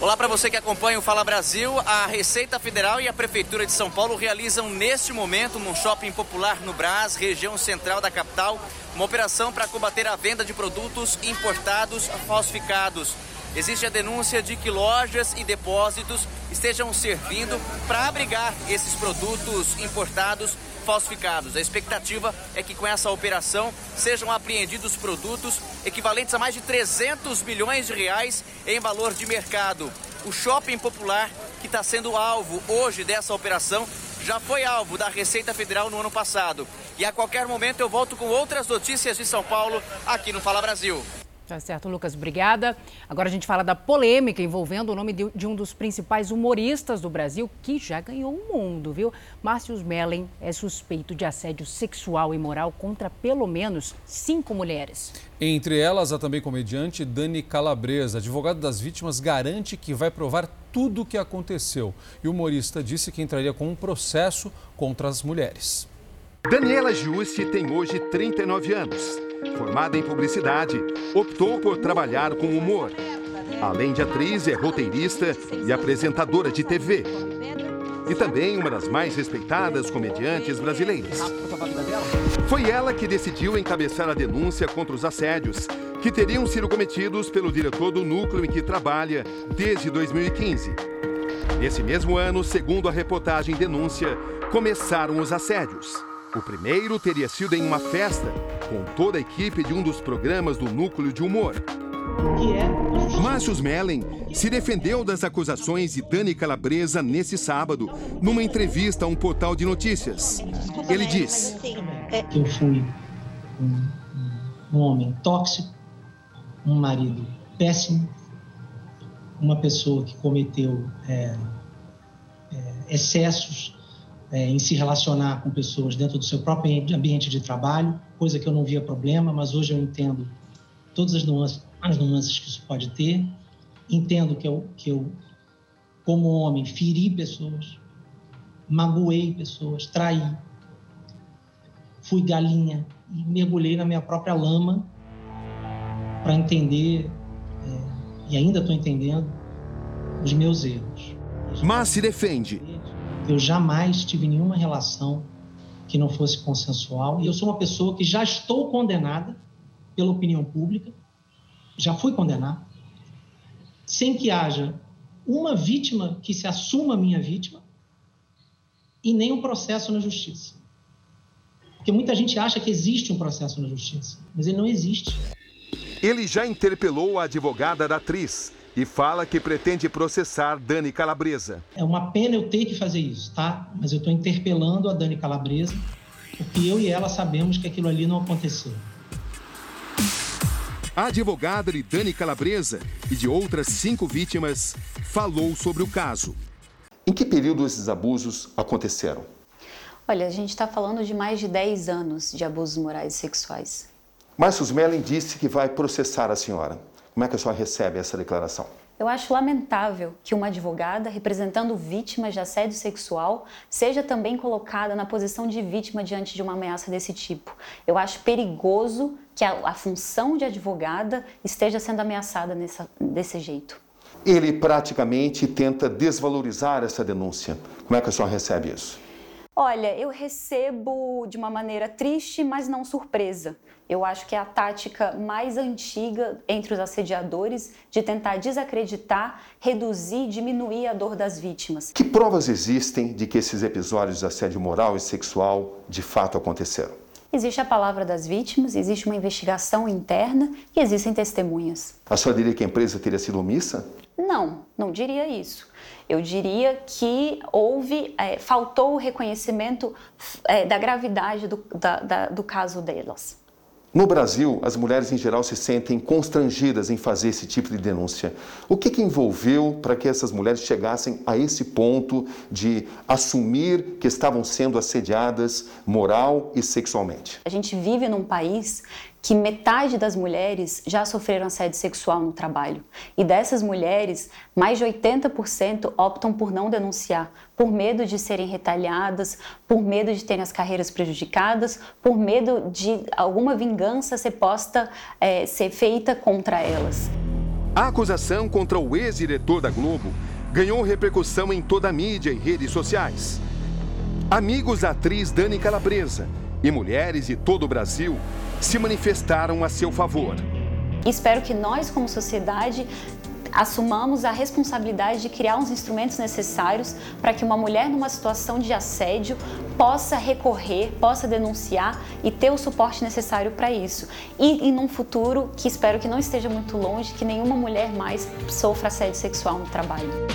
[SPEAKER 3] Olá para você que acompanha o Fala Brasil. A Receita Federal e a Prefeitura de São Paulo realizam neste momento, num shopping popular no Brás, região central da capital, uma operação para combater a venda de produtos importados falsificados. Existe a denúncia de que lojas e depósitos estejam servindo para abrigar esses produtos importados falsificados. A expectativa é que com essa operação sejam apreendidos produtos equivalentes a mais de 300 milhões de reais em valor de mercado. O shopping popular que está sendo alvo hoje dessa operação já foi alvo da Receita Federal no ano passado. E a qualquer momento eu volto com outras notícias de São Paulo aqui no Fala Brasil.
[SPEAKER 1] Tá certo, Lucas, obrigada. Agora a gente fala da polêmica envolvendo o nome de, de, um dos principais humoristas do Brasil, que já ganhou o mundo, viu? Márcio Mellen é suspeito de assédio sexual e moral contra pelo menos cinco mulheres.
[SPEAKER 2] Entre elas, a também comediante Dani Calabresa. Advogado das vítimas garante que vai provar tudo o que aconteceu. E o humorista disse que entraria com um processo contra as mulheres.
[SPEAKER 32] Daniela Giusti tem hoje 39 anos Formada em publicidade, optou por trabalhar com humor. Além de atriz, é roteirista e apresentadora de TV. E também uma das mais respeitadas comediantes brasileiras. Foi ela que decidiu encabeçar a denúncia contra os assédios que teriam sido cometidos pelo diretor do núcleo em que trabalha desde 2015. Nesse mesmo ano, segundo a reportagem Denúncia, começaram os assédios. O primeiro teria sido em uma festa, com toda a equipe de um dos programas do Núcleo de Humor. Márcio Mellen se defendeu das acusações de Dani Calabresa nesse sábado, numa entrevista a um portal de notícias. Ele diz:
[SPEAKER 31] Eu fui um, um homem tóxico, um marido péssimo, uma pessoa que cometeu é, é, excessos é, em se relacionar com pessoas dentro do seu próprio ambiente de trabalho, coisa que eu não via problema, mas hoje eu entendo todas as nuances, as nuances que isso pode ter. Entendo que eu, que eu, como homem, feri pessoas, magoei pessoas, traí, fui galinha e mergulhei na minha própria lama para entender, é, e ainda estou entendendo, os meus erros.
[SPEAKER 32] Mas se defende
[SPEAKER 31] eu jamais tive nenhuma relação que não fosse consensual. E eu sou uma pessoa que já estou condenada pela opinião pública, já fui condenado, sem que haja uma vítima que se assuma minha vítima e nem um processo na justiça. Porque muita gente acha que existe um processo na justiça, mas ele não existe.
[SPEAKER 32] Ele já interpelou a advogada da atriz, e fala que pretende processar Dani Calabresa.
[SPEAKER 31] É uma pena eu ter que fazer isso, tá? Mas eu estou interpelando a Dani Calabresa, porque eu e ela sabemos que aquilo ali não aconteceu.
[SPEAKER 32] A advogada de Dani Calabresa e de outras cinco vítimas falou sobre o caso.
[SPEAKER 28] Em que período esses abusos aconteceram?
[SPEAKER 27] Olha, a gente está falando de mais de 10 anos de abusos morais e sexuais.
[SPEAKER 28] Márcio Smelling disse que vai processar a senhora. Como é que a senhora recebe essa declaração?
[SPEAKER 27] Eu acho lamentável que uma advogada representando vítimas de assédio sexual seja também colocada na posição de vítima diante de uma ameaça desse tipo. Eu acho perigoso que a, a função de advogada esteja sendo ameaçada nessa, desse jeito.
[SPEAKER 28] Ele praticamente tenta desvalorizar essa denúncia. Como é que a senhora recebe isso?
[SPEAKER 27] Olha, eu recebo de uma maneira triste, mas não surpresa. Eu acho que é a tática mais antiga entre os assediadores de tentar desacreditar, reduzir, diminuir a dor das vítimas.
[SPEAKER 28] Que provas existem de que esses episódios de assédio moral e sexual de fato aconteceram?
[SPEAKER 27] Existe a palavra das vítimas, existe uma investigação interna e existem testemunhas.
[SPEAKER 28] A senhora diria que a empresa teria sido omissa?
[SPEAKER 27] Não, não diria isso. Eu diria que houve, é, faltou o reconhecimento é, da gravidade do, da, da, do caso delas.
[SPEAKER 28] No Brasil, as mulheres em geral se sentem constrangidas em fazer esse tipo de denúncia. O que, que envolveu para que essas mulheres chegassem a esse ponto de assumir que estavam sendo assediadas moral e sexualmente?
[SPEAKER 27] A gente vive num país que metade das mulheres já sofreram assédio sexual no trabalho. E dessas mulheres, mais de 80% optam por não denunciar, por medo de serem retalhadas, por medo de terem as carreiras prejudicadas, por medo de alguma vingança ser posta, é, ser feita contra elas.
[SPEAKER 32] A acusação contra o ex-diretor da Globo ganhou repercussão em toda a mídia e redes sociais. Amigos da atriz Dani Calabresa e mulheres de todo o Brasil se manifestaram a seu favor.
[SPEAKER 27] Espero que nós, como sociedade, assumamos a responsabilidade de criar os instrumentos necessários para que uma mulher numa situação de assédio possa recorrer, possa denunciar e ter o suporte necessário para isso. E, e num futuro que espero que não esteja muito longe, que nenhuma mulher mais sofra assédio sexual no trabalho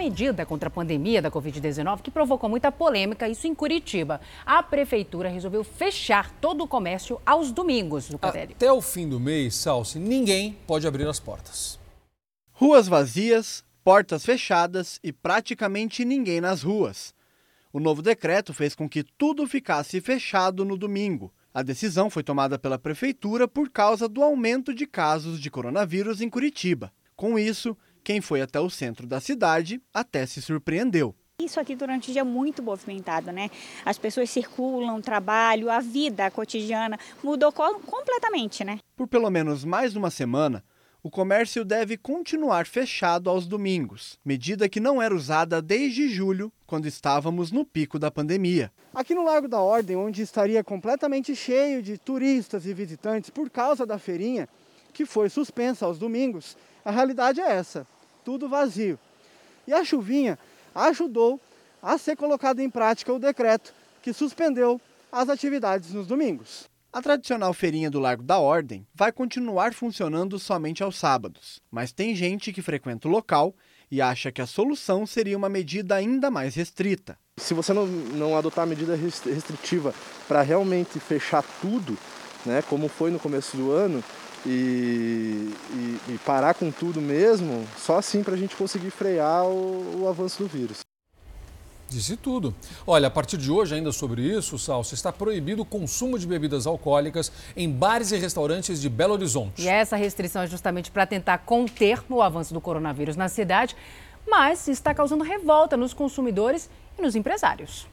[SPEAKER 1] medida contra a pandemia da Covid-19 que provocou muita polêmica, isso em Curitiba. A prefeitura resolveu fechar todo o comércio aos domingos, Lucatelli.
[SPEAKER 2] Até o fim do mês, Salsi, ninguém pode abrir as portas.
[SPEAKER 38] Ruas vazias, portas fechadas e praticamente ninguém nas ruas. O novo decreto fez com que tudo ficasse fechado no domingo. A decisão foi tomada pela prefeitura por causa do aumento de casos de coronavírus em Curitiba. Com isso, quem foi até o centro da cidade até se surpreendeu.
[SPEAKER 39] Isso aqui durante o dia é muito movimentado, né? As pessoas circulam, trabalho, a vida cotidiana mudou completamente, né?
[SPEAKER 38] Por pelo menos mais uma semana, o comércio deve continuar fechado aos domingos, medida que não era usada desde julho, quando estávamos no pico da pandemia. Aqui no Largo da Ordem, onde estaria completamente cheio de turistas e visitantes por causa da feirinha, que foi suspensa aos domingos, a realidade é essa, tudo vazio. E a chuvinha ajudou a ser colocado em prática o decreto que suspendeu as atividades nos domingos. A tradicional feirinha do Largo da Ordem vai continuar funcionando somente aos sábados, mas tem gente que frequenta o local e acha que a solução seria uma medida ainda mais restrita.
[SPEAKER 40] Se você não, não adotar medida restritiva para realmente fechar tudo, né, como foi no começo do ano, e, e, e parar com tudo mesmo, só assim para a gente conseguir frear o, o avanço do vírus.
[SPEAKER 2] Disse tudo. Olha, a partir de hoje, ainda sobre isso, Salso, está proibido o consumo de bebidas alcoólicas em bares e restaurantes de Belo Horizonte.
[SPEAKER 1] E essa restrição é justamente para tentar conter o avanço do coronavírus na cidade, mas está causando revolta nos consumidores e nos empresários.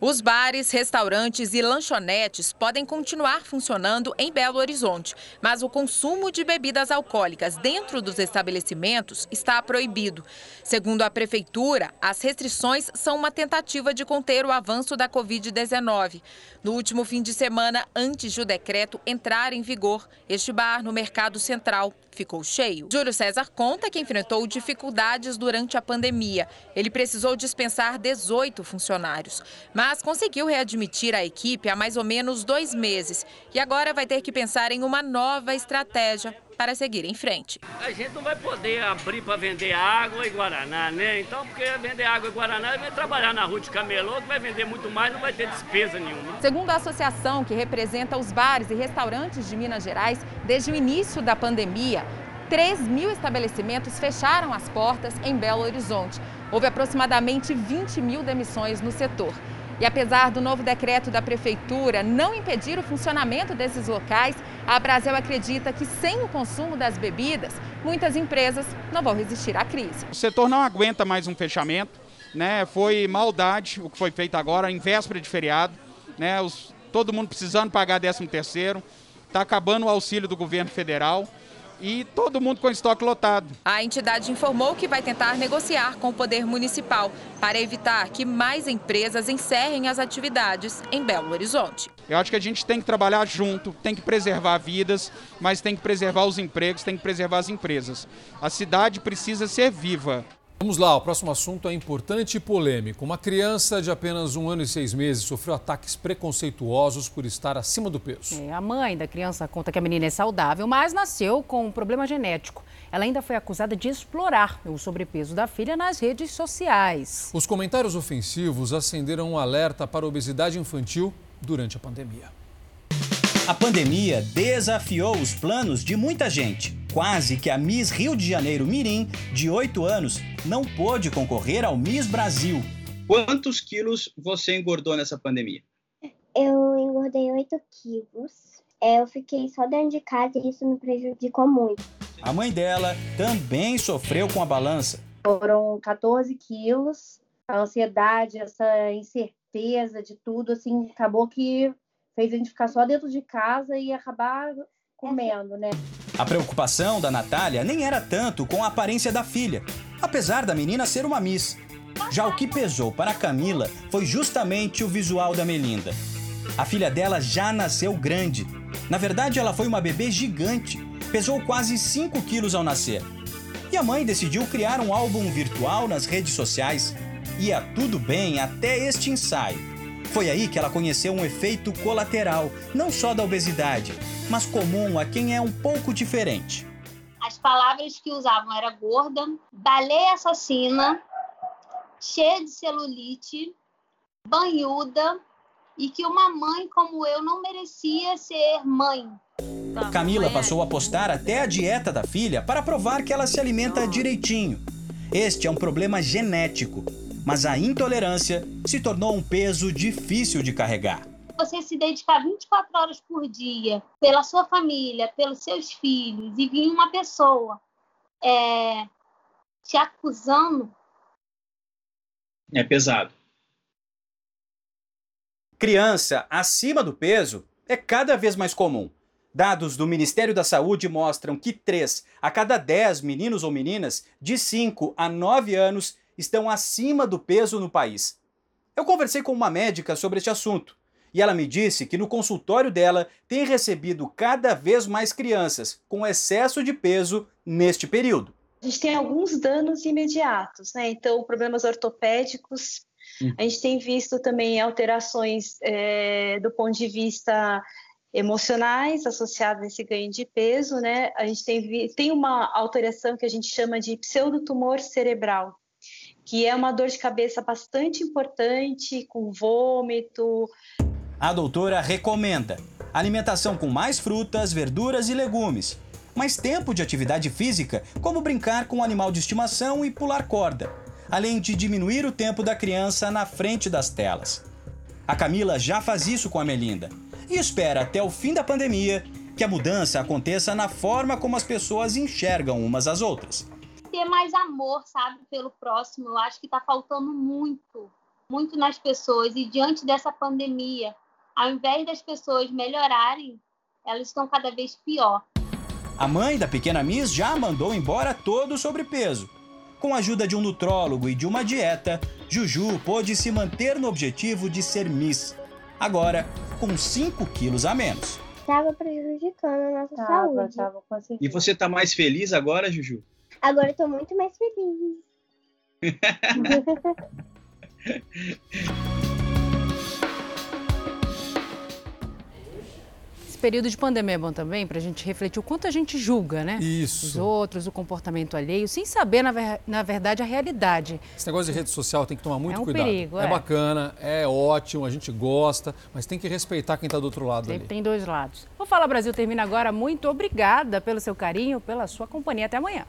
[SPEAKER 41] Os bares, restaurantes e lanchonetes podem continuar funcionando em Belo Horizonte, mas o consumo de bebidas alcoólicas dentro dos estabelecimentos está proibido. Segundo a Prefeitura, as restrições são uma tentativa de conter o avanço da Covid-19. No último fim de semana, antes de o decreto entrar em vigor, este bar no Mercado Central ficou cheio. Júlio César conta que enfrentou dificuldades durante a pandemia. Ele precisou dispensar 18 funcionários, mas conseguiu readmitir a equipe há mais ou menos dois meses e agora vai ter que pensar em uma nova estratégia para seguir em frente.
[SPEAKER 42] A gente não vai poder abrir para vender água e guaraná, né? Então, porque vender água e guaraná vai trabalhar na rua de camelô, que vai vender muito mais, não vai ter despesa nenhuma.
[SPEAKER 41] Segundo a associação que representa os bares e restaurantes de Minas Gerais, desde o início da pandemia, 3 mil estabelecimentos fecharam as portas em Belo Horizonte. Houve aproximadamente 20 mil demissões no setor. E apesar do novo decreto da prefeitura não impedir o funcionamento desses locais, a Brasil acredita que sem o consumo das bebidas, muitas empresas não vão resistir à crise.
[SPEAKER 43] O setor não aguenta mais um fechamento, né? Foi maldade o que foi feito agora em véspera de feriado, né? Os, todo mundo precisando pagar 13 terceiro, está acabando o auxílio do governo federal e todo mundo com estoque lotado.
[SPEAKER 41] A entidade informou que vai tentar negociar com o poder municipal para evitar que mais empresas encerrem as atividades em Belo Horizonte.
[SPEAKER 43] Eu acho que a gente tem que trabalhar junto, tem que preservar vidas, mas tem que preservar os empregos, tem que preservar as empresas. A cidade precisa ser viva.
[SPEAKER 2] Vamos lá, o próximo assunto é importante e polêmico. Uma criança de apenas um ano e seis meses sofreu ataques preconceituosos por estar acima do peso.
[SPEAKER 1] É, a mãe da criança conta que a menina é saudável, mas nasceu com um problema genético. Ela ainda foi acusada de explorar o sobrepeso da filha nas redes sociais.
[SPEAKER 2] Os comentários ofensivos acenderam um alerta para a obesidade infantil durante a pandemia.
[SPEAKER 38] A pandemia desafiou os planos de muita gente. Quase que a Miss Rio de Janeiro Mirim, de 8 anos, não pôde concorrer ao Miss Brasil.
[SPEAKER 44] Quantos quilos você engordou nessa pandemia?
[SPEAKER 45] Eu engordei 8 quilos. É, eu fiquei só dentro de casa e isso me prejudicou muito.
[SPEAKER 38] A mãe dela também sofreu com a balança.
[SPEAKER 46] Foram 14 quilos. A ansiedade, essa incerteza de tudo, assim, acabou que fez a gente ficar só dentro de casa e acabar comendo, né?
[SPEAKER 38] A preocupação da Natália nem era tanto com a aparência da filha, apesar da menina ser uma Miss. Já o que pesou para Camila foi justamente o visual da Melinda. A filha dela já nasceu grande. Na verdade, ela foi uma bebê gigante. Pesou quase 5 quilos ao nascer. E a mãe decidiu criar um álbum virtual nas redes sociais. Ia tudo bem até este ensaio. Foi aí que ela conheceu um efeito colateral, não só da obesidade, mas comum a quem é um pouco diferente.
[SPEAKER 47] As palavras que usavam era gorda, baleia assassina, cheia de celulite, banhuda e que uma mãe como eu não merecia ser mãe.
[SPEAKER 38] Camila passou a postar até a dieta da filha para provar que ela se alimenta direitinho. Este é um problema genético, mas a intolerância se tornou um peso difícil de carregar.
[SPEAKER 47] Você se dedicar 24 horas por dia pela sua família, pelos seus filhos, e vir uma pessoa é, te acusando.
[SPEAKER 44] É pesado.
[SPEAKER 38] Criança acima do peso é cada vez mais comum. Dados do Ministério da Saúde mostram que 3 a cada 10 meninos ou meninas de 5 a 9 anos estão acima do peso no país. Eu conversei com uma médica sobre este assunto e ela me disse que no consultório dela tem recebido cada vez mais crianças com excesso de peso neste período.
[SPEAKER 48] A gente tem alguns danos imediatos, né? Então, problemas ortopédicos. Hum. A gente tem visto também alterações é, do ponto de vista emocionais associadas a esse ganho de peso, né? A gente tem, tem uma alteração que a gente chama de pseudotumor cerebral, que é uma dor de cabeça bastante importante, com vômito.
[SPEAKER 38] A doutora recomenda alimentação com mais frutas, verduras e legumes, mais tempo de atividade física, como brincar com um animal de estimação e pular corda, além de diminuir o tempo da criança na frente das telas. A Camila já faz isso com a Melinda e espera até o fim da pandemia que a mudança aconteça na forma como as pessoas enxergam umas às outras.
[SPEAKER 47] Ter mais amor, sabe, pelo próximo, eu acho que está faltando muito, muito nas pessoas. E diante dessa pandemia, ao invés das pessoas melhorarem, elas estão cada vez pior.
[SPEAKER 38] A mãe da pequena Miss já mandou embora todo o sobrepeso. Com a ajuda de um nutrólogo e de uma dieta, Juju pôde se manter no objetivo de ser Miss. Agora, com 5 quilos a menos.
[SPEAKER 45] Estava prejudicando a nossa
[SPEAKER 46] Tava,
[SPEAKER 45] saúde.
[SPEAKER 46] tava.
[SPEAKER 44] E você tá mais feliz agora, Juju?
[SPEAKER 45] Agora eu tô muito mais feliz. (laughs)
[SPEAKER 1] Esse período de pandemia é bom também para a gente refletir o quanto a gente julga, né?
[SPEAKER 2] Isso.
[SPEAKER 1] Os outros, o comportamento alheio, sem saber, na, ver- na verdade, a realidade.
[SPEAKER 2] Esse negócio de rede social tem que tomar muito
[SPEAKER 1] É um
[SPEAKER 2] cuidado.
[SPEAKER 1] perigo,
[SPEAKER 2] é.
[SPEAKER 1] é.
[SPEAKER 2] bacana, é ótimo, a gente gosta, mas tem que respeitar quem está do outro lado
[SPEAKER 1] Sempre
[SPEAKER 2] ali.
[SPEAKER 1] tem dois lados. O Fala Brasil termina agora. Muito obrigada pelo seu carinho, pela sua companhia. Até amanhã.